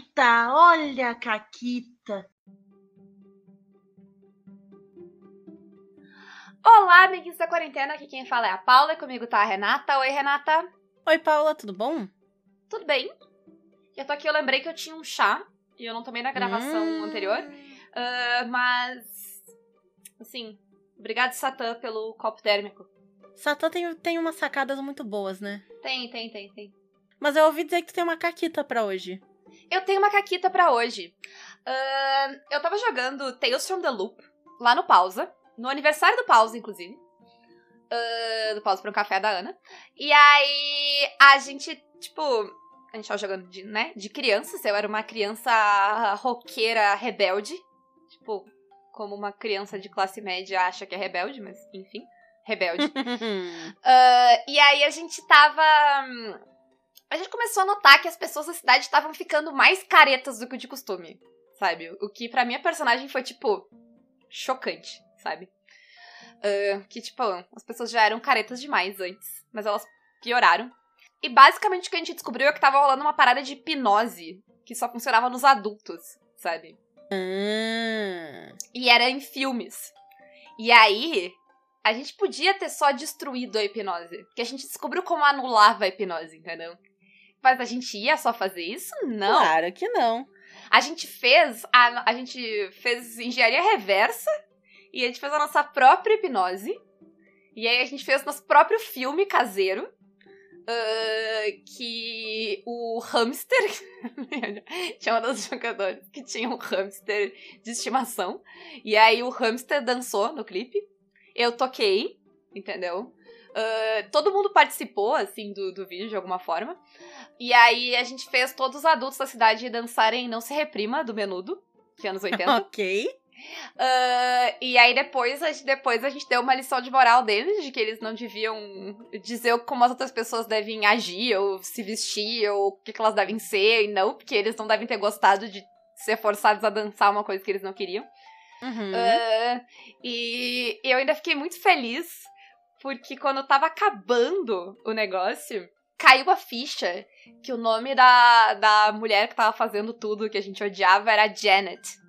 Caquita, olha a Caquita. Olá, amiguinhos da quarentena, aqui quem fala é a Paula e comigo tá a Renata. Oi, Renata. Oi, Paula, tudo bom? Tudo bem? Eu tô aqui, eu lembrei que eu tinha um chá e eu não tomei na gravação Hum. anterior, ah, mas. Assim, obrigado, Satã, pelo copo térmico. Satã tem, tem umas sacadas muito boas, né? Tem, tem, tem, tem. Mas eu ouvi dizer que tu tem uma caquita pra hoje. Eu tenho uma caquita pra hoje. Ah, eu tava jogando Tales from the Loop lá no Pausa, no aniversário do Pausa, inclusive. Ah, do Pausa pra um café da Ana. E aí a gente, tipo, a gente tava jogando de, né, de crianças. Eu era uma criança roqueira rebelde. Tipo, como uma criança de classe média acha que é rebelde, mas enfim, rebelde. Ah, e aí a gente tava. Hum, A gente começou a notar que as pessoas da cidade estavam ficando mais caretas do que o de costume, sabe? O que pra minha personagem foi, tipo, chocante, sabe? Ah, que, tipo, as pessoas já eram caretas demais antes, mas elas pioraram. E basicamente o que a gente descobriu é que tava rolando uma parada de hipnose, que só funcionava nos adultos, sabe? Ah, E era em filmes. E aí, a gente podia ter só destruído a hipnose. Porque a gente descobriu como anulava a hipnose, entendeu? Mas a gente ia só fazer isso? Não. Claro que não. A gente fez. A, a gente fez engenharia reversa. E a gente fez a nossa própria hipnose. E aí a gente fez nosso próprio filme caseiro. ah, que o hamster. tinha uma das jogadoras que tinha um hamster de estimação. E aí o hamster dançou no clipe. Eu toquei, entendeu? Ah, todo mundo participou, assim, do, do vídeo de alguma forma. E aí a gente fez todos os adultos da cidade dançarem Não Se Reprima, do Menudo, que é anos 80. Ok. Ah, e aí depois a, gente, depois a gente deu uma lição de moral deles, de que eles não deviam dizer como as outras pessoas devem agir, ou se vestir, ou o que, que elas devem ser, e não, porque eles não devem ter gostado de ser forçados a dançar uma coisa que eles não queriam. Uhum. Ah, e eu ainda fiquei muito feliz, porque quando tava acabando o negócio, caiu a ficha que o nome da, da mulher que tava fazendo tudo que a gente odiava era Janet.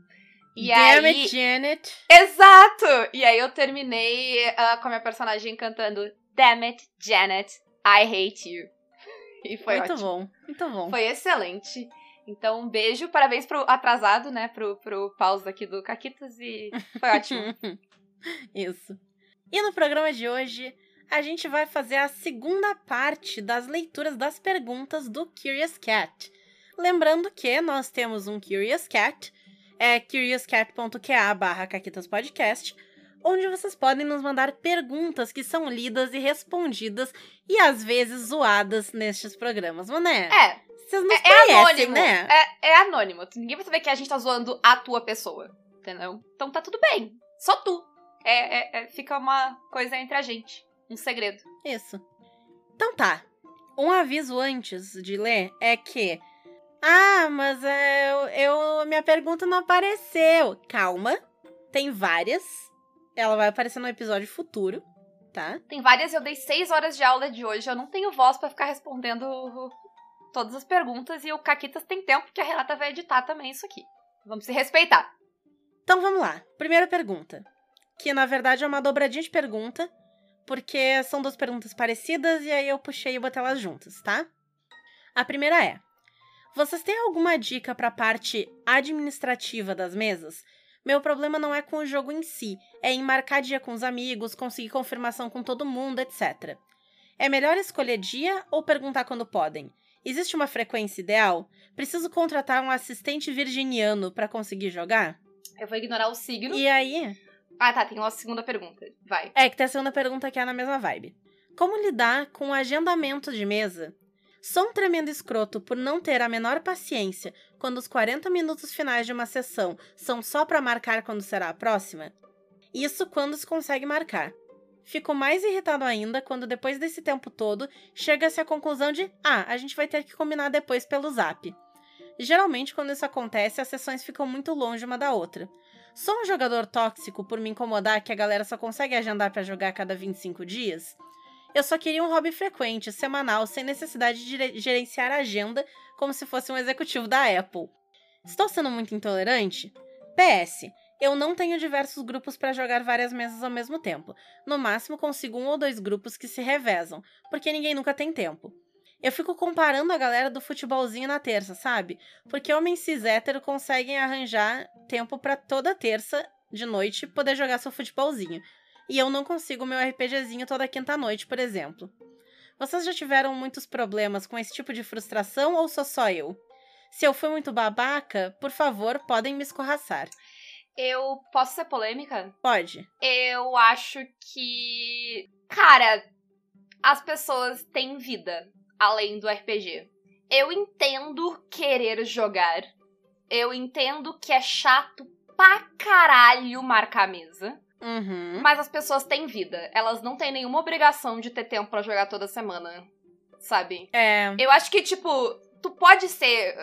E Damn aí. it, Janet. Exato! E aí eu terminei ah, com a minha personagem cantando Damn it, Janet, I hate you. E foi muito ótimo. bom, muito bom. Foi excelente. Então, um beijo, parabéns pro atrasado, né? Pro, pro pausa aqui do Caquitas e foi ótimo. Isso. E no programa de hoje, a gente vai fazer a segunda parte das leituras das perguntas do Curious Cat. Lembrando que nós temos um Curious Cat, é curiouscat.ca barra caquitaspodcast, onde vocês podem nos mandar perguntas que são lidas e respondidas e às vezes zoadas nestes programas, mas né? É, Vocês nos é, é conhecem, anônimo. né? É, é anônimo. Ninguém vai saber que a gente tá zoando a tua pessoa. Entendeu? Então tá tudo bem. Só tu. É, é- é- fica uma coisa entre a gente. Um segredo. Isso. Então tá. Um aviso antes de ler é que. Ah, mas é, eu, eu- minha pergunta não apareceu. Calma. Tem várias. Ela vai aparecer no episódio futuro, tá? Tem várias, eu dei seis horas de aula de hoje. Eu não tenho voz pra ficar respondendo todas as perguntas. E o Caquitas tem tempo, porque a Renata vai editar também isso aqui. Vamos se respeitar. Então vamos lá. Primeira pergunta. Que na verdade é uma dobradinha de pergunta, porque são duas perguntas parecidas e aí eu puxei e botei elas juntas, tá? A primeira é: Vocês têm alguma dica para a parte administrativa das mesas? Meu problema não é com o jogo em si, é em marcar dia com os amigos, conseguir confirmação com todo mundo, etc. É melhor escolher dia ou perguntar quando podem? Existe uma frequência ideal? Preciso contratar um assistente virginiano para conseguir jogar? Eu vou ignorar o signo. E aí? Ah, tá. Tem uma segunda pergunta. Vai. É que tem a segunda pergunta que é na mesma vibe. Como lidar com o agendamento de mesa? Sou um tremendo escroto por não ter a menor paciência quando os 40 minutos finais de uma sessão são só para marcar quando será a próxima? Isso quando se consegue marcar. Fico mais irritado ainda quando depois desse tempo todo chega-se à conclusão de ah, a gente vai ter que combinar depois pelo zap. Geralmente, quando isso acontece, as sessões ficam muito longe uma da outra. Sou um jogador tóxico por me incomodar que a galera só consegue agendar pra jogar cada 25 dias? Eu só queria um hobby frequente, semanal, sem necessidade de gere- gerenciar a agenda como se fosse um executivo da Apple. Estou sendo muito intolerante? PS. Eu não tenho diversos grupos para jogar várias mesas ao mesmo tempo. No máximo, consigo um ou dois grupos que se revezam, porque ninguém nunca tem tempo. Eu fico comparando a galera do futebolzinho na terça, sabe? Porque homens cis hétero conseguem arranjar tempo para toda terça de noite poder jogar seu futebolzinho. E eu não consigo meu RPGzinho toda quinta-noite, por exemplo. Vocês já tiveram muitos problemas com esse tipo de frustração ou sou só eu? Se eu fui muito babaca, por favor, podem me escorraçar. Eu posso ser polêmica? Pode. Eu acho que. Cara, as pessoas têm vida além do RPG. Eu entendo querer jogar. Eu entendo que é chato pra caralho marcar mesa. Uhum. Mas as pessoas têm vida. Elas não têm nenhuma obrigação de ter tempo para jogar toda semana. Sabe? É. Eu acho que, tipo, tu pode ser.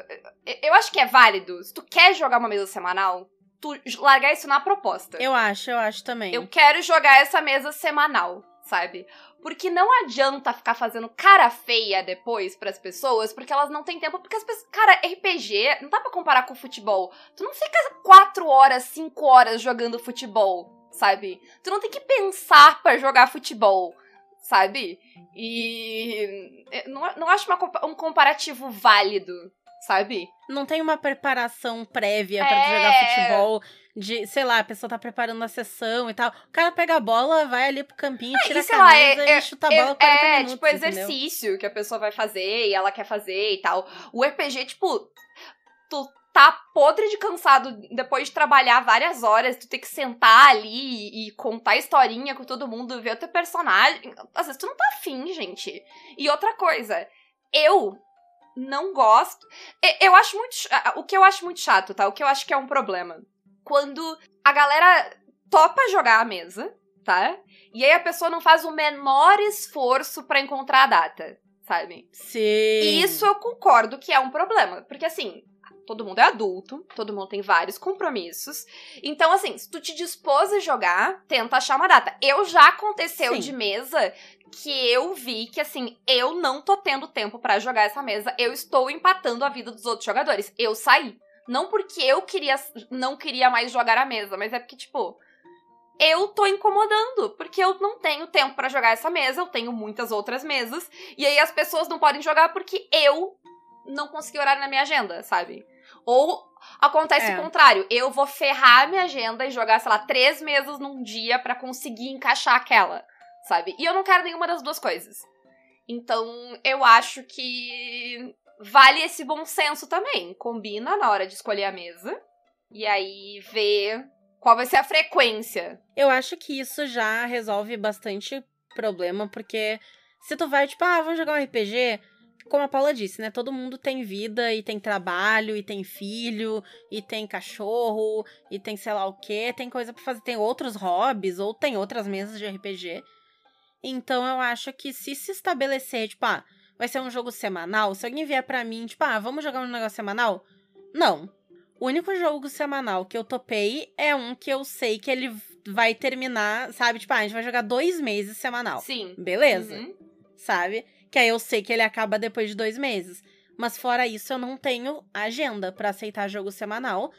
Eu acho que é válido. Se tu quer jogar uma mesa semanal, tu largar isso na proposta. Eu acho, eu acho também. Eu quero jogar essa mesa semanal, sabe? Porque não adianta ficar fazendo cara feia depois pras pessoas, porque elas não têm tempo. Porque as pessoas. Cara, RPG, não dá pra comparar com futebol. Tu não fica quatro horas, cinco horas jogando futebol, sabe? Tu não tem que pensar para jogar futebol, sabe? E. Não, não acho uma, um comparativo válido, sabe? Não tem uma preparação prévia pra é... jogar futebol. De, sei lá, a pessoa tá preparando a sessão e tal. O cara pega a bola, vai ali pro campinho, ah, tira e, a camisa lá, é, e chuta a bola é, 40 é, minutos. É, tipo, exercício entendeu? que a pessoa vai fazer e ela quer fazer e tal. O RPG, tipo, tu tá podre de cansado depois de trabalhar várias horas, tu tem que sentar ali e contar historinha com todo mundo, ver o teu personagem. Às vezes tu não tá afim, gente. E outra coisa, eu não gosto. Eu acho muito. O que eu acho muito chato, tá? O que eu acho que é um problema. Quando a galera topa jogar a mesa, tá? E aí a pessoa não faz o menor esforço para encontrar a data, sabe? Sim. E isso eu concordo que é um problema. Porque assim, todo mundo é adulto, todo mundo tem vários compromissos. Então, assim, se tu te dispôs a jogar, tenta achar uma data. Eu já aconteceu Sim. de mesa que eu vi que, assim, eu não tô tendo tempo para jogar essa mesa, eu estou empatando a vida dos outros jogadores. Eu saí. Não porque eu queria, não queria mais jogar a mesa, mas é porque, tipo, eu tô incomodando, porque eu não tenho tempo para jogar essa mesa, eu tenho muitas outras mesas, e aí as pessoas não podem jogar porque eu não consegui horário na minha agenda, sabe? Ou acontece é. o contrário, eu vou ferrar minha agenda e jogar, sei lá, três meses num dia para conseguir encaixar aquela, sabe? E eu não quero nenhuma das duas coisas. Então, eu acho que vale esse bom senso também. Combina na hora de escolher a mesa. E aí ver qual vai ser a frequência. Eu acho que isso já resolve bastante problema, porque se tu vai, tipo, ah, vamos jogar um RPG, como a Paula disse, né? Todo mundo tem vida e tem trabalho e tem filho e tem cachorro e tem sei lá o que, tem coisa para fazer, tem outros hobbies ou tem outras mesas de RPG. Então eu acho que se se estabelecer, tipo, ah, vai ser um jogo semanal, se alguém vier para mim, tipo, ah, vamos jogar um negócio semanal? Não. O único jogo semanal que eu topei é um que eu sei que ele vai terminar, sabe? Tipo, ah, a gente vai jogar dois meses semanal. Sim. Beleza. Uhum. Sabe? que aí eu sei que ele acaba depois de dois meses. Mas fora isso, eu não tenho agenda para aceitar jogo semanal.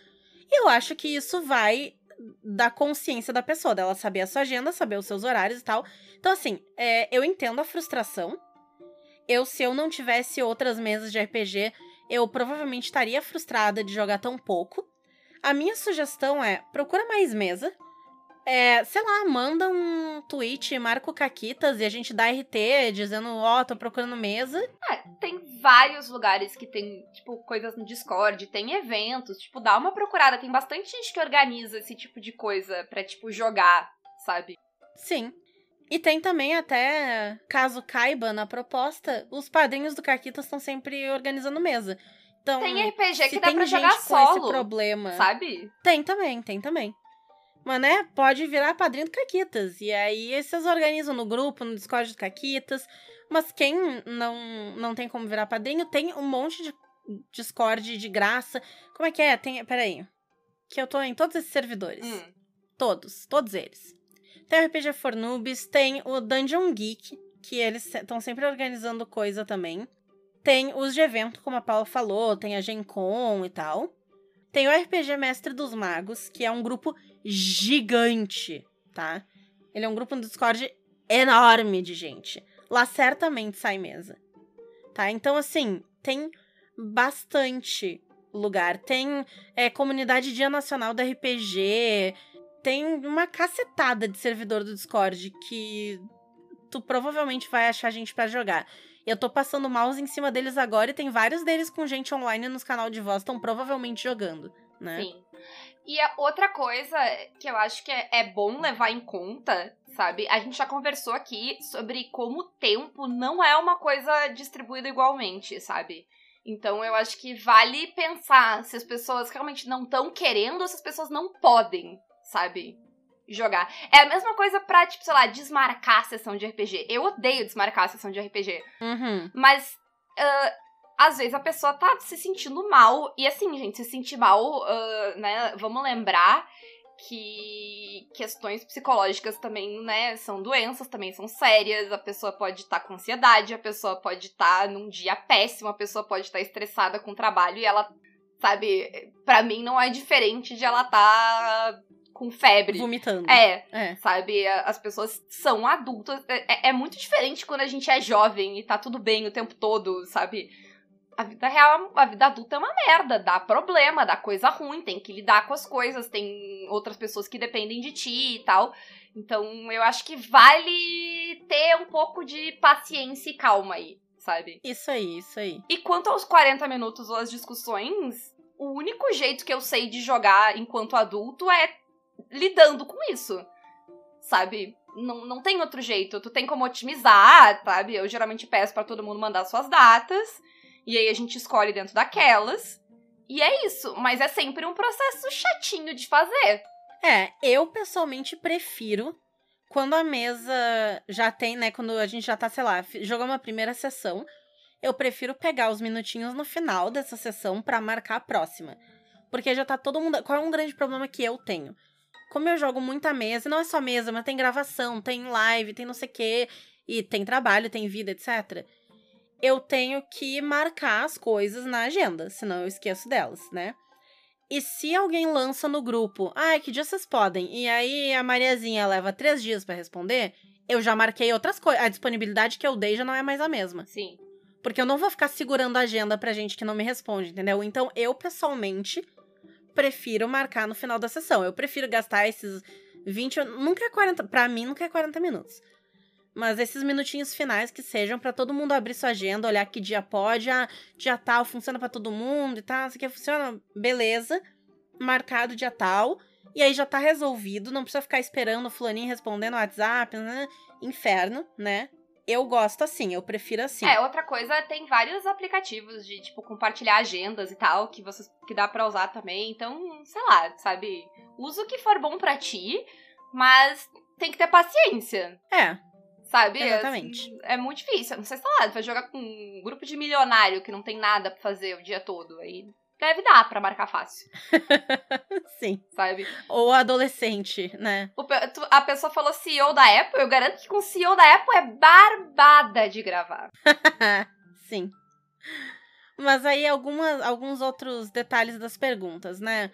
E eu acho que isso vai da consciência da pessoa, dela saber a sua agenda, saber os seus horários e tal. Então, assim, é, eu entendo a frustração. Eu, se eu não tivesse outras mesas de RPG, eu provavelmente estaria frustrada de jogar tão pouco. A minha sugestão é: procura mais mesa é, sei lá, manda um tweet, marca o Caquitas e a gente dá RT dizendo, ó, oh, tô procurando mesa. É, tem vários lugares que tem, tipo, coisas no Discord, tem eventos, tipo, dá uma procurada. Tem bastante gente que organiza esse tipo de coisa pra, tipo, jogar, sabe? Sim. E tem também até, caso caiba na proposta, os padrinhos do Caquitas estão sempre organizando mesa. Então, tem RPG que dá pra jogar solo. esse problema, sabe? Tem também, tem também. Mas, né, pode virar padrinho do Caquitas. E aí vocês organizam no grupo, no Discord do Caquitas. Mas quem não, não tem como virar padrinho, tem um monte de Discord de graça. Como é que é? Tem, peraí. Que eu tô em todos esses servidores. Hum. Todos, todos eles. Tem o RPG for Noobs, tem o Dungeon Geek, que eles estão sempre organizando coisa também. Tem os de evento, como a Paula falou, tem a Gen Con e tal. Tem o RPG Mestre dos Magos, que é um grupo gigante, tá? Ele é um grupo no Discord enorme de gente. Lá certamente sai mesa. Tá? Então, assim, tem bastante lugar. Tem é, comunidade Dia Nacional do RPG. Tem uma cacetada de servidor do Discord que tu provavelmente vai achar gente para jogar. Eu tô passando mouse em cima deles agora e tem vários deles com gente online nos canal de voz, estão provavelmente jogando, né? Sim. E a outra coisa que eu acho que é, é bom levar em conta, sabe? A gente já conversou aqui sobre como o tempo não é uma coisa distribuída igualmente, sabe? Então eu acho que vale pensar se as pessoas realmente não estão querendo ou se as pessoas não podem, sabe? Jogar. É a mesma coisa pra, tipo, sei lá, desmarcar a sessão de RPG. Eu odeio desmarcar a sessão de RPG. Uhum. Mas uh, às vezes a pessoa tá se sentindo mal. E assim, gente, se sentir mal, uh, né? Vamos lembrar que questões psicológicas também, né, são doenças, também são sérias. A pessoa pode estar tá com ansiedade, a pessoa pode estar tá num dia péssimo, a pessoa pode estar tá estressada com o trabalho e ela, sabe, para mim não é diferente de ela tá com febre. Vomitando. É, é, sabe? As pessoas são adultas. É, é, é muito diferente quando a gente é jovem e tá tudo bem o tempo todo, sabe? a vida real, a vida adulta é uma merda, dá problema, dá coisa ruim, tem que lidar com as coisas, tem outras pessoas que dependem de ti e tal. Então, eu acho que vale ter um pouco de paciência e calma aí, sabe? Isso aí, isso aí. E quanto aos 40 minutos ou as discussões, o único jeito que eu sei de jogar enquanto adulto é lidando com isso, sabe? Não, não tem outro jeito. Tu tem como otimizar, sabe? Eu geralmente peço para todo mundo mandar suas datas. E aí a gente escolhe dentro daquelas. E é isso. Mas é sempre um processo chatinho de fazer. É, eu pessoalmente prefiro quando a mesa já tem, né? Quando a gente já tá, sei lá, jogou uma primeira sessão. Eu prefiro pegar os minutinhos no final dessa sessão para marcar a próxima. Porque já tá todo mundo. Qual é um grande problema que eu tenho? Como eu jogo muita mesa, não é só mesa, mas tem gravação, tem live, tem não sei o quê, e tem trabalho, tem vida, etc eu tenho que marcar as coisas na agenda, senão eu esqueço delas, né? E se alguém lança no grupo, ah, que dia vocês podem? E aí a Mariazinha leva três dias para responder, eu já marquei outras coisas. A disponibilidade que eu dei já não é mais a mesma. Sim. Porque eu não vou ficar segurando a agenda pra gente que não me responde, entendeu? Então eu, pessoalmente, prefiro marcar no final da sessão. Eu prefiro gastar esses 20. Nunca é 40. Pra mim, nunca é 40 minutos. Mas esses minutinhos finais que sejam para todo mundo abrir sua agenda, olhar que dia pode, ah, dia tal, funciona para todo mundo e tal, isso aqui funciona, beleza. Marcado dia tal. E aí já tá resolvido, não precisa ficar esperando o fulaninho respondendo no WhatsApp, né? Inferno, né? Eu gosto assim, eu prefiro assim. É, outra coisa, tem vários aplicativos de, tipo, compartilhar agendas e tal, que você que dá para usar também. Então, sei lá, sabe? Usa o que for bom para ti, mas tem que ter paciência. É, Sabe? Exatamente. Assim, é muito difícil. Não sei se tá lá, vai jogar com um grupo de milionário que não tem nada pra fazer o dia todo. Aí deve dar pra marcar fácil. Sim. Sabe? Ou adolescente, né? O, a pessoa falou CEO da Apple, eu garanto que com CEO da Apple é barbada de gravar. Sim. Mas aí algumas, alguns outros detalhes das perguntas, né?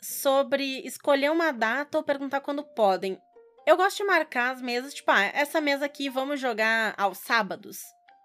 Sobre escolher uma data ou perguntar quando podem. Eu gosto de marcar as mesas, tipo, ah, essa mesa aqui vamos jogar aos sábados,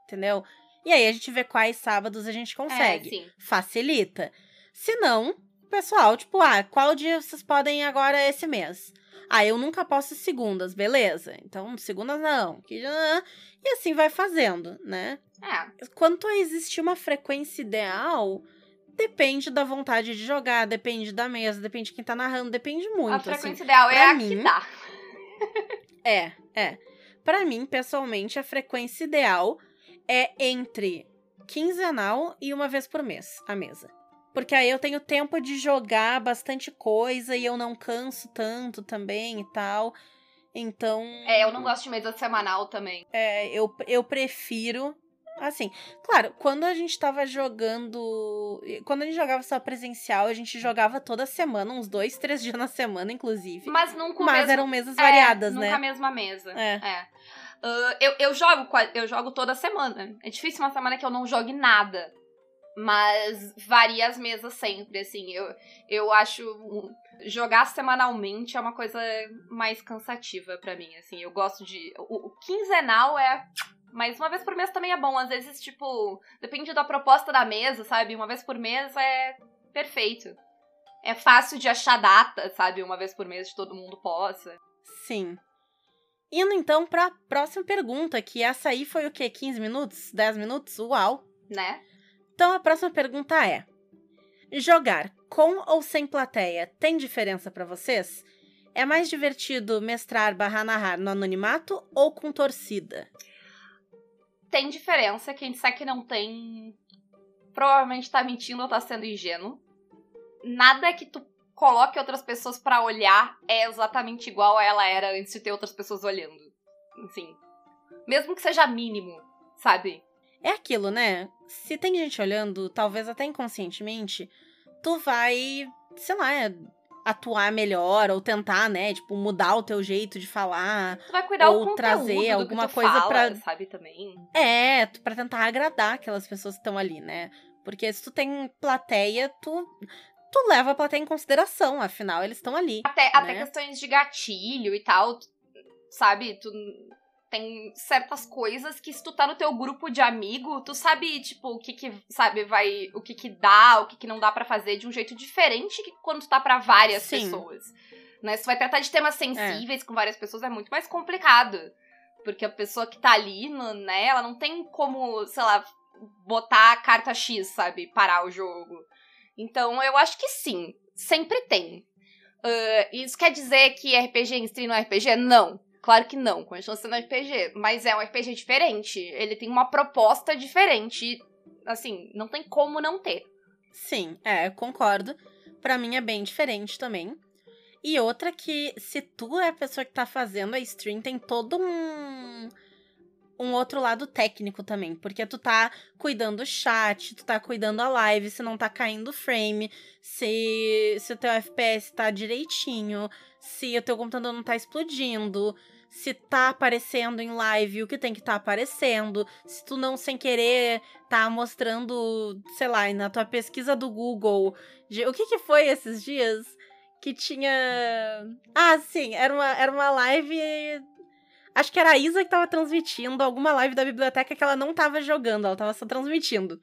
entendeu? E aí a gente vê quais sábados a gente consegue. É, Facilita. Se não, pessoal, tipo, ah, qual dia vocês podem agora esse mês? Ah, eu nunca posso segundas, beleza? Então, segundas não. E assim vai fazendo, né? É. Quanto a existir uma frequência ideal, depende da vontade de jogar, depende da mesa, depende de quem tá narrando, depende muito. A frequência assim. ideal é a mim, que dá é, é. Para mim, pessoalmente, a frequência ideal é entre quinzenal e uma vez por mês a mesa. Porque aí eu tenho tempo de jogar bastante coisa e eu não canso tanto também e tal. Então. É, eu não gosto de mesa semanal também. É, eu, eu prefiro Assim, claro, quando a gente tava jogando. Quando a gente jogava só presencial, a gente jogava toda semana, uns dois, três dias na semana, inclusive. Mas nunca Mas mesmo... eram mesas variadas, é, né? Nunca a mesma mesa. É. é. Uh, eu, eu, jogo, eu jogo toda semana. É difícil uma semana que eu não jogue nada. Mas varia as mesas sempre, assim. Eu, eu acho. Jogar semanalmente é uma coisa mais cansativa para mim, assim. Eu gosto de. O, o quinzenal é. Mas uma vez por mês também é bom. Às vezes, tipo, depende da proposta da mesa, sabe? Uma vez por mês é perfeito. É fácil de achar data, sabe? Uma vez por mês de todo mundo possa. Sim. Indo então pra próxima pergunta, que essa aí foi o quê? 15 minutos? 10 minutos? Uau! Né? Então a próxima pergunta é: Jogar com ou sem plateia tem diferença para vocês? É mais divertido mestrar barra narrar no anonimato ou com torcida? Tem diferença. Quem disser que não tem, provavelmente tá mentindo ou tá sendo ingênuo. Nada que tu coloque outras pessoas para olhar é exatamente igual a ela era antes de ter outras pessoas olhando. Enfim. Mesmo que seja mínimo, sabe? É aquilo, né? Se tem gente olhando, talvez até inconscientemente, tu vai, sei lá, atuar melhor ou tentar, né, tipo, mudar o teu jeito de falar. Tu vai cuidar ou trazer alguma coisa fala, para sabe também. É, para tentar agradar aquelas pessoas que estão ali, né? Porque se tu tem plateia, tu tu leva a plateia em consideração, afinal eles estão ali. Até, né? até questões de gatilho e tal, sabe? Tu tem certas coisas que se tu tá no teu grupo de amigo, tu sabe, tipo, o que que, sabe, vai, o que que dá, o que que não dá para fazer de um jeito diferente que quando tu tá para várias Sim. pessoas. Né? Se tu vai tratar de temas sensíveis é. com várias pessoas é muito mais complicado. Porque a pessoa que tá ali, no, né, ela não tem como, sei lá, botar a carta X, sabe, parar o jogo. Então, eu acho que sim, sempre tem. Uh, isso quer dizer que RPG stream não é RPG? Não. Claro que não, continua sendo RPG, mas é um RPG diferente. Ele tem uma proposta diferente. Assim, não tem como não ter. Sim, é, concordo. Para mim é bem diferente também. E outra que, se tu é a pessoa que tá fazendo a stream, tem todo um um outro lado técnico também, porque tu tá cuidando do chat, tu tá cuidando a live, se não tá caindo frame, se, se o teu FPS tá direitinho, se o teu computador não tá explodindo, se tá aparecendo em live o que tem que tá aparecendo, se tu não sem querer tá mostrando, sei lá, na tua pesquisa do Google, de, o que que foi esses dias? Que tinha. Ah, sim, era uma, era uma live Acho que era a Isa que tava transmitindo alguma live da biblioteca que ela não tava jogando, ela tava só transmitindo.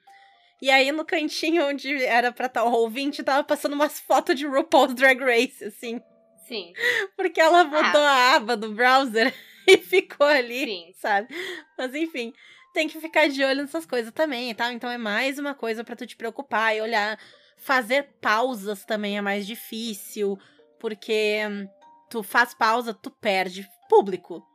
E aí, no cantinho onde era pra estar o ouvinte, tava passando umas fotos de RuPaul's Drag Race, assim. Sim. Porque ela botou ah. a aba do browser e ficou ali, Sim. sabe? Mas enfim, tem que ficar de olho nessas coisas também e tal. Então é mais uma coisa para tu te preocupar e olhar. Fazer pausas também é mais difícil, porque tu faz pausa, tu perde público.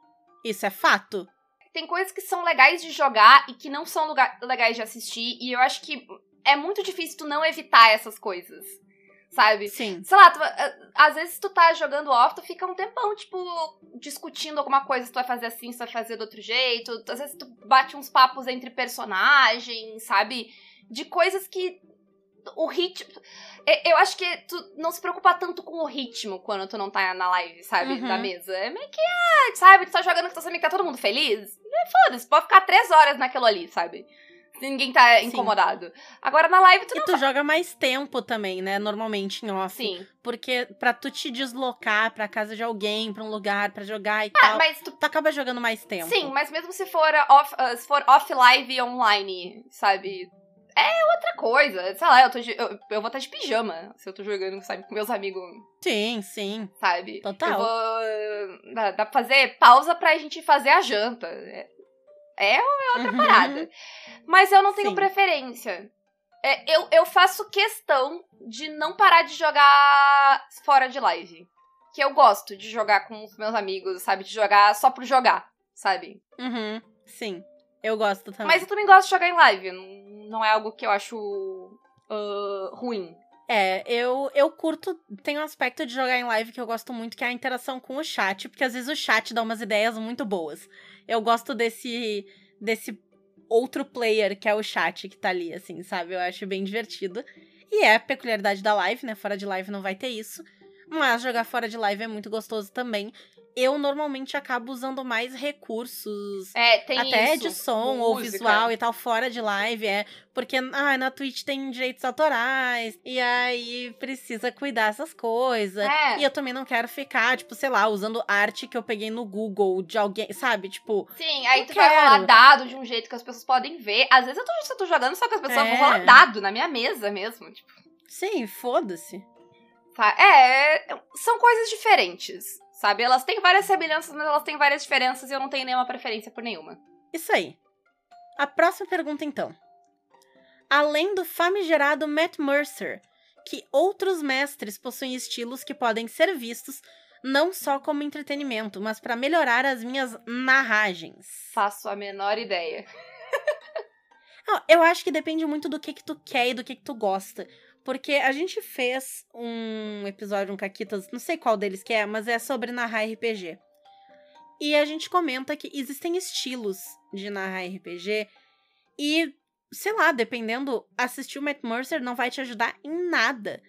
Isso é fato. Tem coisas que são legais de jogar e que não são legais de assistir, e eu acho que é muito difícil tu não evitar essas coisas. Sabe? Sim. Sei lá, tu, às vezes tu tá jogando off, tu fica um tempão, tipo, discutindo alguma coisa, se tu vai fazer assim, se tu vai fazer do outro jeito. Às vezes tu bate uns papos entre personagens, sabe? De coisas que o ritmo. Eu acho que tu não se preocupa tanto com o ritmo quando tu não tá na live, sabe? Uhum. Da mesa. É meio que, ah, sabe? Tu tá jogando com teus amigos, tá todo mundo feliz. Foda-se, pode ficar três horas naquilo ali, sabe? Ninguém tá Sim. incomodado. Agora na live tu e não. E tu joga mais tempo também, né? Normalmente em off. Sim. Porque pra tu te deslocar pra casa de alguém, pra um lugar, pra jogar e ah, tal. Mas tu... tu acaba jogando mais tempo. Sim, mas mesmo se for off, uh, se for off live online, sabe? É outra coisa. Sei lá, eu, tô de, eu, eu, vou estar de pijama se eu tô jogando, sabe, com meus amigos. Sim, sim. Sabe? Total. Eu vou. Dá, dá pra fazer pausa pra gente fazer a janta. É, é, outra uhum. parada. Mas eu não tenho sim. preferência. É, eu, eu faço questão de não parar de jogar fora de live. Que eu gosto de jogar com os meus amigos, sabe? De jogar só por jogar, sabe? Uhum. Sim. Eu gosto também. Mas eu também gosto de jogar em live. Não, é algo que eu acho uh, ruim. É, eu, eu curto. Tem um aspecto de jogar em live que eu gosto muito, que é a interação com o chat, porque às vezes o chat dá umas ideias muito boas. Eu gosto desse. desse outro player que é o chat que tá ali, assim, sabe? Eu acho bem divertido. E é a peculiaridade da live, né? Fora de live não vai ter isso. Mas jogar fora de live é muito gostoso também. Eu normalmente acabo usando mais recursos. É, tem até isso. de som ou Música. visual e tal, fora de live, é. Porque ah, na Twitch tem direitos autorais. E aí precisa cuidar essas coisas. É. E eu também não quero ficar, tipo, sei lá, usando arte que eu peguei no Google de alguém, sabe? Tipo, Sim, aí tu vai rolar quero. dado de um jeito que as pessoas podem ver. Às vezes eu tô, eu tô jogando só que as pessoas É. vão rolar dado na minha mesa mesmo. Tipo, sim, foda-se. tá? É, são coisas diferentes, sabe? Elas têm várias semelhanças, mas elas têm várias diferenças e eu não tenho nenhuma preferência por nenhuma. Isso aí. A próxima pergunta, então. Além do famigerado Matt Mercer, que outros mestres possuem estilos que podem ser vistos não só como entretenimento, mas para melhorar as minhas narragens? Faço a menor ideia. Eu acho que depende muito do que que tu quer e do que que tu gosta. Porque a gente fez um episódio, um Caquitas, não sei qual deles que é, mas é sobre narrar RPG. E a gente comenta que existem estilos de narrar RPG e, sei lá, dependendo, assistir o Matt Mercer não vai te ajudar em nada.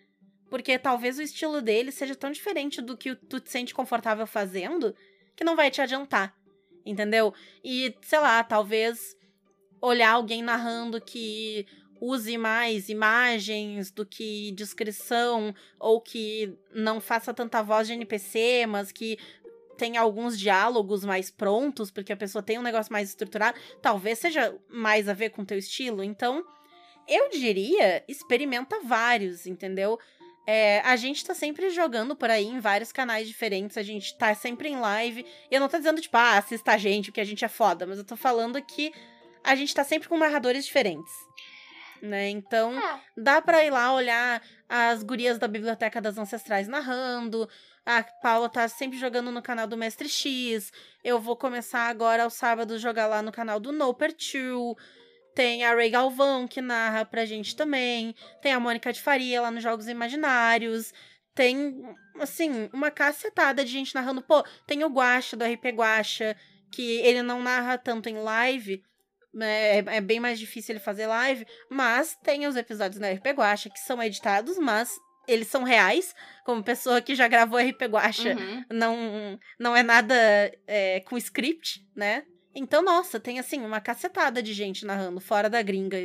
Porque talvez o estilo dele seja tão diferente do que tu te sente confortável fazendo que não vai te adiantar. Entendeu? E, sei lá, talvez olhar alguém narrando que use mais imagens do que descrição, ou que não faça tanta voz de NPC, mas que tenha alguns diálogos mais prontos, porque a pessoa tem um negócio mais estruturado, talvez seja mais a ver com o teu estilo. Então, eu diria, experimenta vários, entendeu? É, a gente tá sempre jogando por aí em vários canais diferentes, a gente tá sempre em live. E eu não tô dizendo, tipo, ah, assista a gente, porque a gente é foda, mas eu tô falando que a gente tá sempre com narradores diferentes. Né? Então, dá pra ir lá olhar as gurias da Biblioteca das Ancestrais narrando. A Paula tá sempre jogando no canal do Mestre X. Eu vou começar agora aos sábados jogar lá no canal do Noper 2. Tem a Ray Galvão que narra pra gente também. Tem a Mônica de Faria lá nos Jogos Imaginários. Tem, assim, uma cacetada de gente narrando. Pô, tem o Guacha do RP Guacha, que ele não narra tanto em live. É, é bem mais difícil ele fazer live, mas tem os episódios na RP Guacha que são editados, mas eles são reais. Como pessoa que já gravou RP Guacha, Uhum. não, não é nada é, com script, né? Então, nossa, tem assim uma cacetada de gente narrando fora da gringa.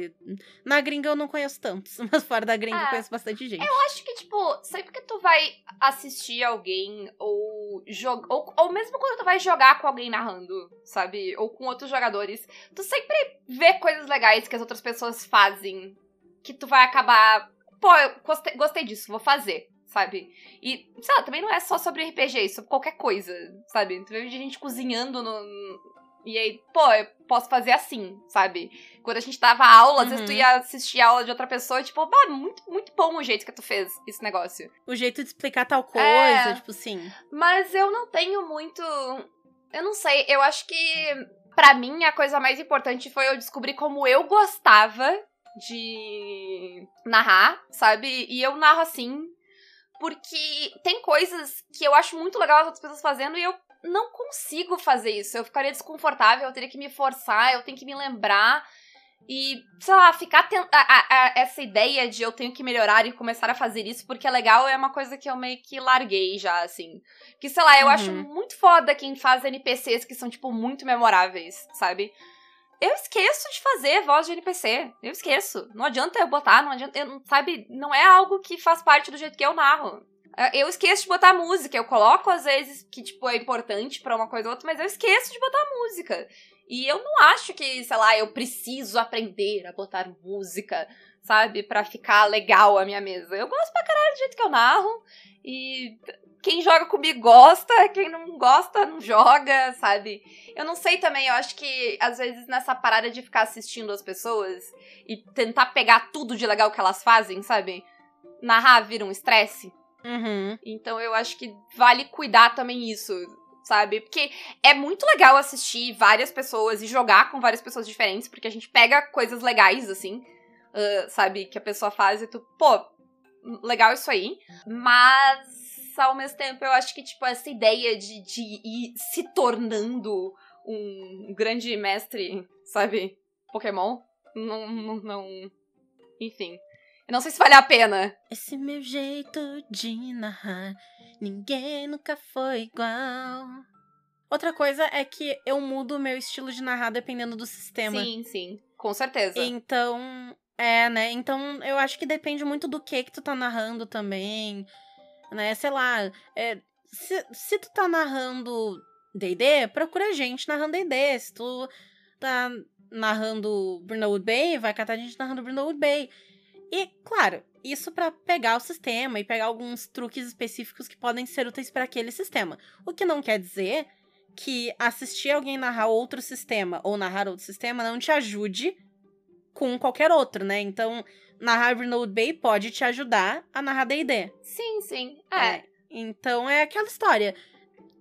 Na gringa eu não conheço tantos, mas fora da gringa eu Ah, conheço bastante gente. Eu acho que, tipo, sempre que tu vai assistir alguém ou jogar. Ou, ou mesmo quando tu vai jogar com alguém narrando, sabe? Ou com outros jogadores, tu sempre vê coisas legais que as outras pessoas fazem. Que tu vai acabar. Pô, eu gostei, gostei disso, vou fazer. Sabe? E, sei lá, também não é só sobre RPG, é sobre qualquer coisa, sabe? Tu vê gente cozinhando no. E aí, pô, eu posso fazer assim, sabe? Quando a gente dava aula, às vezes tu Uhum. ia assistir a aula de outra pessoa e, tipo, bah, muito, muito bom o jeito que tu fez esse negócio. O jeito de explicar tal coisa, É. tipo assim. Mas eu não tenho muito. Eu não sei, eu acho que pra mim a coisa mais importante foi eu descobrir como eu gostava de narrar, sabe? E eu narro assim. Porque tem coisas que eu acho muito legal as outras pessoas fazendo e eu não consigo fazer isso. Eu ficaria desconfortável, eu teria que me forçar, eu tenho que me lembrar. E, sei lá, ficar ten- a- a- a- essa ideia de eu tenho que melhorar e começar a fazer isso porque é legal é uma coisa que eu meio que larguei já, assim. Que, sei lá, eu Uhum. acho muito foda quem faz NPCs que são, tipo, muito memoráveis, sabe? Eu esqueço de fazer voz de NPC. Eu esqueço. Não adianta eu botar, não adianta. eu- sabe? Não é algo que faz parte do jeito que eu narro. É, Eu esqueço de botar música. Eu coloco, às vezes, que, tipo, é importante pra uma coisa ou outra, mas eu esqueço de botar música. E eu não acho que, sei lá, eu preciso aprender a botar música, sabe? Pra ficar legal a minha mesa. Eu gosto pra caralho do jeito que eu narro. E quem joga comigo gosta, quem não gosta não joga, sabe? Eu não sei também, eu acho que às vezes nessa parada de ficar assistindo as pessoas e tentar pegar tudo de legal que elas fazem, sabe? Narrar vira um estresse. Uhum. Então eu acho que vale cuidar também isso, sabe? Porque é muito legal assistir várias pessoas e jogar com várias pessoas diferentes, porque a gente pega coisas legais, assim, ah, sabe? Que a pessoa faz e tu, pô, legal isso aí. Mas, ao mesmo tempo, eu acho que, tipo, essa ideia de, de ir se tornando um grande mestre, sabe? Pokémon, não, não, não. Enfim. Eu não sei se vale a pena. Esse meu jeito de narrar Ninguém nunca foi igual. Outra coisa é que eu mudo o meu estilo de narrar dependendo do sistema. Sim, sim. Com certeza. Então, é, né? Então, eu acho que depende muito do que que tu tá narrando também, né? Sei lá, é, se, se tu tá narrando D&D, procura gente narrando D&D. Se tu tá narrando Brindlewood Bay, vai catar gente narrando Brindlewood Bay. E, claro, isso para pegar o sistema e pegar alguns truques específicos que podem ser úteis para aquele sistema. O que não quer dizer que assistir alguém narrar outro sistema ou narrar outro sistema não te ajude com qualquer outro, né? Então, narrar Brindlewood Bay pode te ajudar a narrar D&D. Sim, sim. É. É. Então, é aquela história.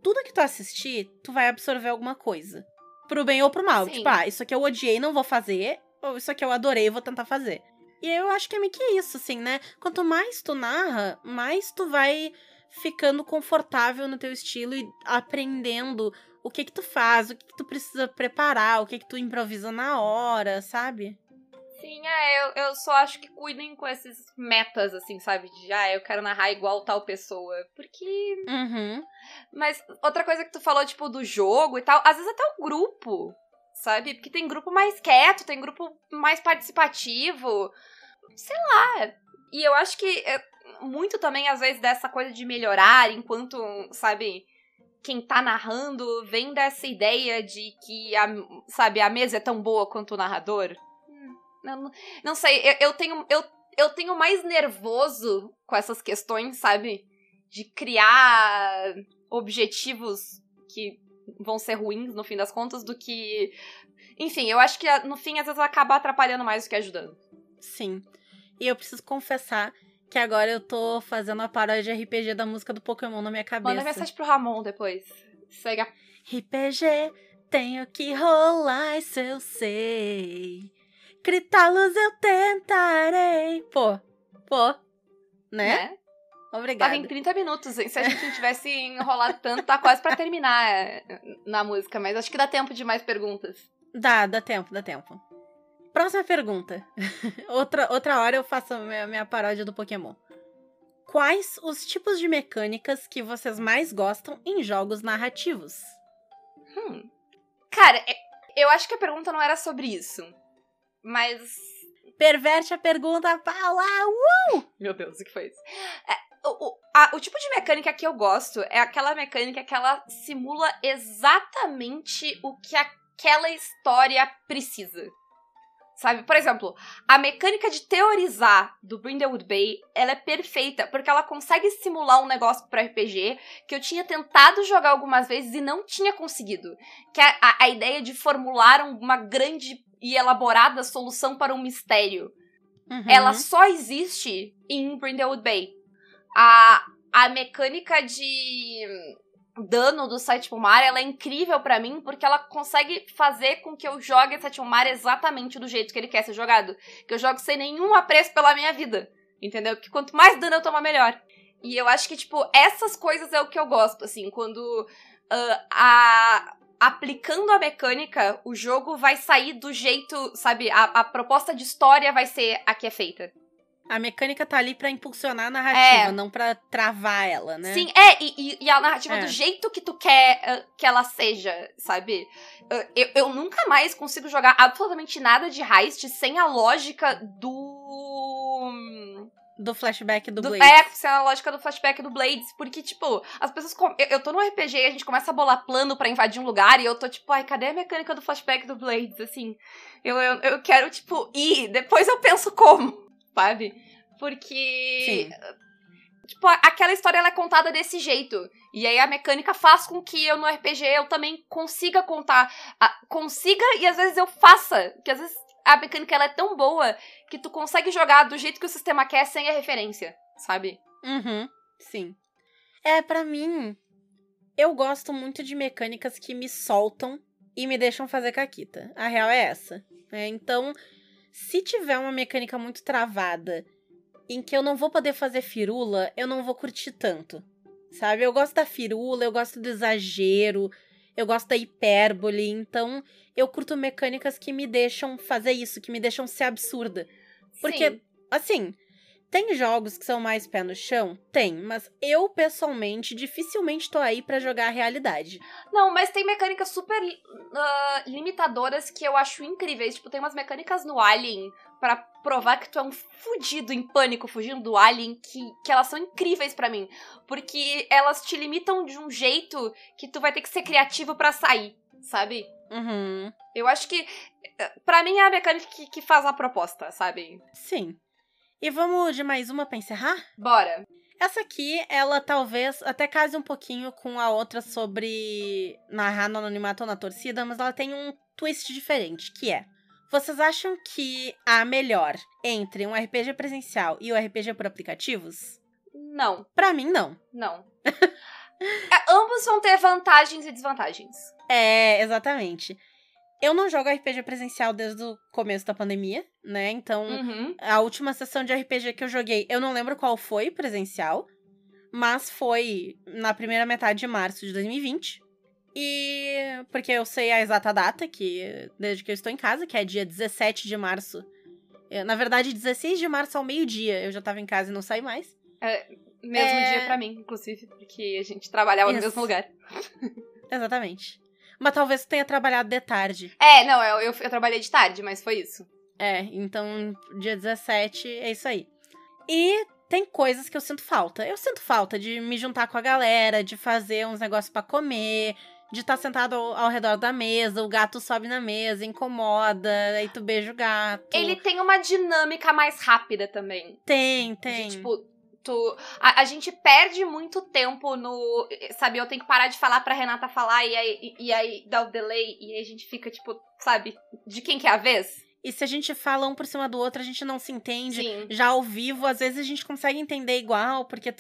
Tudo que tu assistir, tu vai absorver alguma coisa. Pro bem ou pro mal. Sim. Tipo, ah, isso aqui eu odiei, não vou fazer. Ou isso aqui eu adorei, vou tentar fazer. E eu acho que é meio que isso, assim, né? Quanto mais tu narra, mais tu vai ficando confortável no teu estilo e aprendendo o que que tu faz, o que que tu precisa preparar, o que que tu improvisa na hora, sabe? Sim, é, eu, eu só acho que cuidem com esses metas, assim, sabe? De, ah, eu quero narrar igual tal pessoa. Porque. Uhum. Mas outra coisa que tu falou, tipo, do jogo e tal, às vezes até o grupo, sabe? Porque tem grupo mais quieto, tem grupo mais participativo. Sei lá. E eu acho que é muito também, às vezes, dessa coisa de melhorar enquanto, sabe, quem tá narrando vem dessa ideia de que, a, sabe, a mesa é tão boa quanto o narrador. Hum, Não, não sei, eu, eu tenho. Eu, eu tenho mais nervoso com essas questões, sabe? De criar objetivos que vão ser ruins no fim das contas do que. Enfim, eu acho que no fim às vezes acaba atrapalhando mais do que ajudando. Sim. E eu preciso confessar que agora eu tô fazendo a paródia de RPG da música do Pokémon na minha cabeça. Manda mensagem pro Ramon depois. Segue a... RPG, tenho que rolar, isso eu sei. Gritá-los eu tentarei. Pô, pô, né? né? Obrigada. Tava em 30 minutos, hein? Se a gente não tivesse enrolado tanto, tá quase pra terminar é, na música, mas acho que dá tempo de mais perguntas. Dá, dá tempo, dá tempo. Próxima pergunta. outra, outra hora eu faço a minha, minha paródia do Pokémon. Quais os tipos de mecânicas que vocês mais gostam em jogos narrativos? Hum. Cara, é- eu acho que a pergunta não era sobre isso. Mas. Perverte a pergunta, Paula! Meu Deus, o que foi isso? É, o, a- o tipo de mecânica que eu gosto é aquela mecânica que ela simula exatamente o que aquela história precisa. Sabe? Por exemplo, a mecânica de teorizar do Brindlewood Bay, ela é perfeita, porque ela consegue simular um negócio pro RPG que eu tinha tentado jogar algumas vezes e não tinha conseguido. Que é a, a ideia de formular um- uma grande e elaborada solução para um mistério. Uhum. Ela só existe em Brindlewood Bay. A, a mecânica de dano do sétimo mar, ela é incrível pra mim, porque ela consegue fazer com que eu jogue sétimo mar exatamente do jeito que ele quer ser jogado. Que eu jogo sem nenhum apreço pela minha vida. Entendeu? Que quanto mais dano eu tomar, melhor. E eu acho que, tipo, essas coisas é o que eu gosto, assim, quando ah, a aplicando a mecânica, o jogo vai sair do jeito, sabe? A, a proposta de história vai ser a que é feita. A mecânica tá ali pra impulsionar a narrativa, É. não pra travar ela, né? Sim, é, e, e- a narrativa É. do jeito que tu quer ah, que ela seja, sabe? Ah, eu, eu nunca mais consigo jogar absolutamente nada de heist sem a lógica do. Do flashback do, do Blade. é, sem a lógica do flashback do Blades. Porque, tipo, as pessoas. com- Eu, eu tô no RPG e a gente começa a bolar plano pra invadir um lugar e eu tô tipo, ai, cadê a mecânica do flashback do Blades? Assim, eu, eu, eu quero, tipo, ir, depois eu penso como, sabe? Porque. Sim. Tipo, aquela história ela é contada desse jeito. E aí a mecânica faz com que eu no RPG eu também consiga contar. a- consiga e às vezes eu faça. Porque às vezes a mecânica ela é tão boa que tu consegue jogar do jeito que o sistema quer sem a referência, sabe? Uhum, sim. É, pra mim, eu gosto muito de mecânicas que me soltam e me deixam fazer caquita. A real é essa. né? Então, se tiver uma mecânica muito travada em que eu não vou poder fazer firula, eu não vou curtir tanto. Sabe? Eu gosto da firula, eu gosto do exagero, eu gosto da hipérbole, então eu curto mecânicas que me deixam fazer isso, que me deixam ser absurda. Porque, Sim. assim, Tem jogos que são mais pé no chão? Tem, mas eu pessoalmente dificilmente tô aí pra jogar a realidade. Não, mas tem mecânicas super uh, limitadoras que eu acho incríveis. Tipo, tem umas mecânicas no Alien para provar que tu é um fudido em pânico fugindo do Alien que, que elas são incríveis para mim. Porque elas te limitam de um jeito que tu vai ter que ser criativo para sair, sabe? Uhum. Eu acho que, para mim, é a mecânica que, que faz a proposta, sabe? Sim. E vamos de mais uma pra encerrar? Bora. Essa aqui, ela talvez até case um pouquinho com a outra sobre narrar no anonimato ou na torcida, mas ela tem um twist diferente, que é vocês acham que há melhor entre um RPG presencial e o RPG por aplicativos? Não. Pra mim, não. Não. é, ambos vão ter vantagens e desvantagens. É, exatamente. Eu não jogo RPG presencial desde o começo da pandemia, né? Então, Uhum. a última sessão de RPG que eu joguei, eu não lembro qual foi presencial, mas foi na primeira metade de março de 2020. E porque eu sei a exata data, que desde que eu estou em casa, que é dia 17 de março. É, Na verdade, 16 de março ao meio-dia eu já tava em casa e não saí mais. Mesmo É. dia pra mim, inclusive, porque a gente trabalhava no Isso. mesmo lugar. Exatamente. Mas talvez tenha trabalhado de tarde. É, não, eu, eu, eu trabalhei de tarde, mas foi isso. É, então dia 17 é isso aí. E tem coisas que eu sinto falta. Eu sinto falta de me juntar com a galera, de fazer uns negócios pra comer, de estar sentado ao, ao redor da mesa, o gato sobe na mesa, incomoda, aí tu beija o gato. Ele tem uma dinâmica mais rápida também. tem, De, tem. tipo, tu. A, a gente perde muito tempo no. Sabe, eu tenho que parar de falar pra Renata falar e aí, e, e aí dá o delay e aí a gente fica, tipo, sabe, de quem que é a vez? E se a gente fala um por cima do outro, a gente não se entende. Sim. Já ao vivo, às vezes a gente consegue entender igual, porque,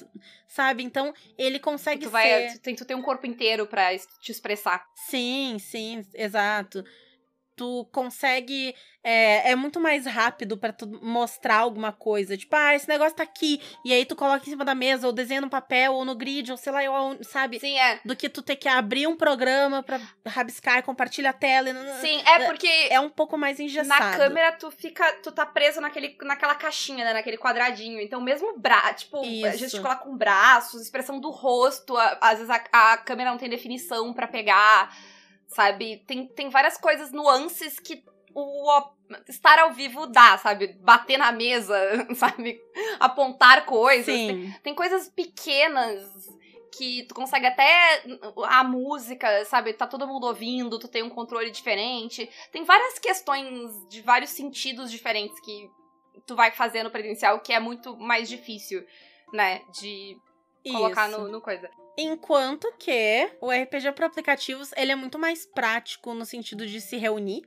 sabe? Então, ele consegue Tu ser... vai. Tu tem, tu tem um corpo inteiro pra es- te expressar. Sim, sim, exato. Tu consegue. É, é muito mais rápido pra tu mostrar alguma coisa. Tipo, ah, esse negócio tá aqui. E aí tu coloca em cima da mesa, ou desenha no papel, ou no grid, ou sei lá, ou, sabe? Sim, é. Do que tu ter que abrir um programa pra rabiscar e compartilhar a tela. e Sim, é porque. É um pouco mais engessado. Na câmera, tu fica. Tu tá preso naquele, naquela caixinha, né? Naquele quadradinho. Então, mesmo bra tipo, Isso. gesticular com braços, expressão do rosto, a- às vezes a, a câmera não tem definição pra pegar. Sabe? Tem, tem várias coisas, nuances que o estar ao vivo dá, sabe? Bater na mesa, sabe? Apontar coisas. Tem, tem coisas pequenas que tu consegue até a música, sabe? Tá todo mundo ouvindo, tu tem um controle diferente. Tem várias questões de vários sentidos diferentes que tu vai fazer no presencial que é muito mais difícil, né? De colocar no, no coisa. Enquanto que o RPG para aplicativos, ele é muito mais prático no sentido de se reunir.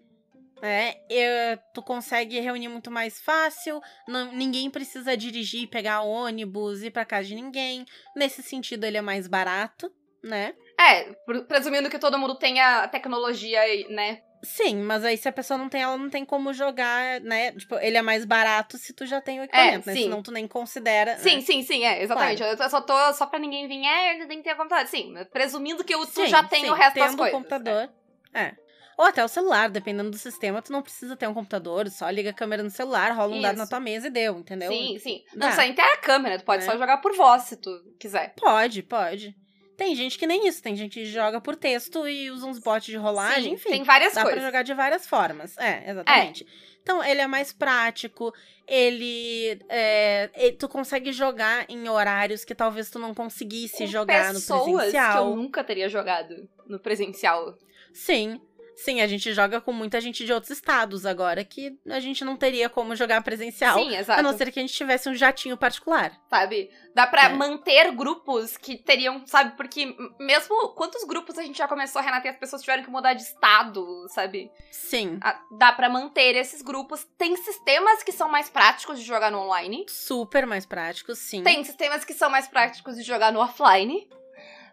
Né? E, tu consegue reunir muito mais fácil, não- ninguém precisa dirigir, pegar ônibus, ir pra casa de ninguém. Nesse sentido, ele é mais barato, né? É, pr- presumindo que todo mundo tenha tecnologia, né? Sim, mas aí se a pessoa não tem, ela não tem como jogar, né? Tipo, ele é mais barato se tu já tem o equipamento, né? sim. Senão tu nem considera. Sim, né? sim, sim, é, exatamente. Eu tô- só tô só pra ninguém vir, é, tem que ter computador. Sim, presumindo que o- tu Sim, já tem sim, o resto das coisas. o computador. É. Ou até o celular, dependendo do sistema, tu não precisa ter um computador, só liga a câmera no celular, rola um dado na Isso. tua mesa e deu, entendeu? Sim, sim. Dá. Não precisa nem ter a câmera, tu pode Né? só jogar por voz se tu quiser. Pode, pode. Tem gente que nem isso, tem gente que joga por texto e usa uns bots de rolagem, Sim, enfim. tem várias Dá coisas. pra jogar de várias formas. É, exatamente. Então, ele é mais prático, ele, é, e Tu consegue jogar em horários que talvez tu não conseguisse Com jogar no pessoas presencial. que eu nunca teria jogado no presencial. Sim. Sim, a gente joga com muita gente de outros estados agora, que a gente não teria como jogar presencial. Sim, exato. A não ser que a gente tivesse um jatinho particular. Sabe? Dá pra É. manter grupos que teriam, sabe? Porque mesmo quantos grupos a gente já começou, Renata, e as pessoas tiveram que mudar de estado, sabe? Sim. Dá pra manter esses grupos. Tem sistemas que são mais práticos de jogar no online. Super mais prático, sim. Tem sistemas que são mais práticos de jogar no offline.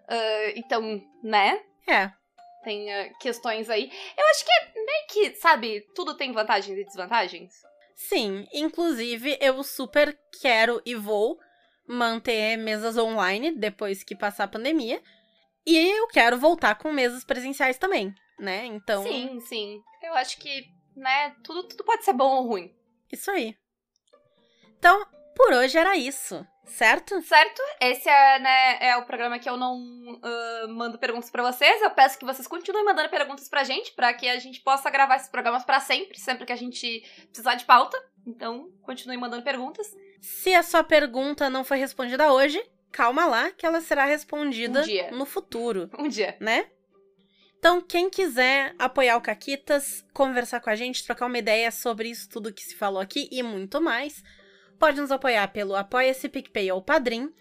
Ah, então, né? É. Tem ah, questões aí. Eu acho que é meio que, sabe, tudo tem vantagens e desvantagens. Sim. Inclusive, eu super quero e vou manter mesas online depois que passar a pandemia. E eu quero voltar com mesas presenciais também, né? Então, Sim, sim. Eu acho que, né, tudo, tudo pode ser bom ou ruim. isso aí. Então, por hoje era isso, certo? Certo? Esse é, né, é o programa que eu não uh, mando perguntas para vocês. Eu peço que vocês continuem mandando perguntas pra gente, para que a gente possa gravar esses programas para sempre, sempre que a gente precisar de pauta. Então, continue mandando perguntas. Se a sua pergunta não foi respondida hoje, calma lá que ela será respondida Um dia. no futuro, Um dia. né? Então, quem quiser apoiar o Caquitas, conversar com a gente, trocar uma ideia sobre isso tudo que se falou aqui e muito mais, pode nos apoiar pelo Apoia-se PicPay ou Padrim,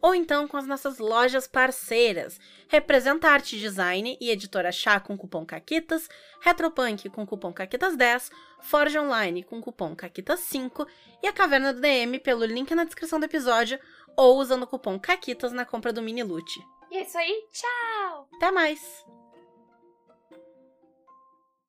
ou então com as nossas lojas parceiras, Representa Arte Design e Editora Chá com cupom CAQUITAS, Retropunk com cupom CAQUITAS10, Forge Online com cupom CAQUITAS5 e a Caverna do DM pelo link na descrição do episódio ou usando o cupom CAQUITAS na compra do Mini Loot. E é isso aí. Tchau! Até mais!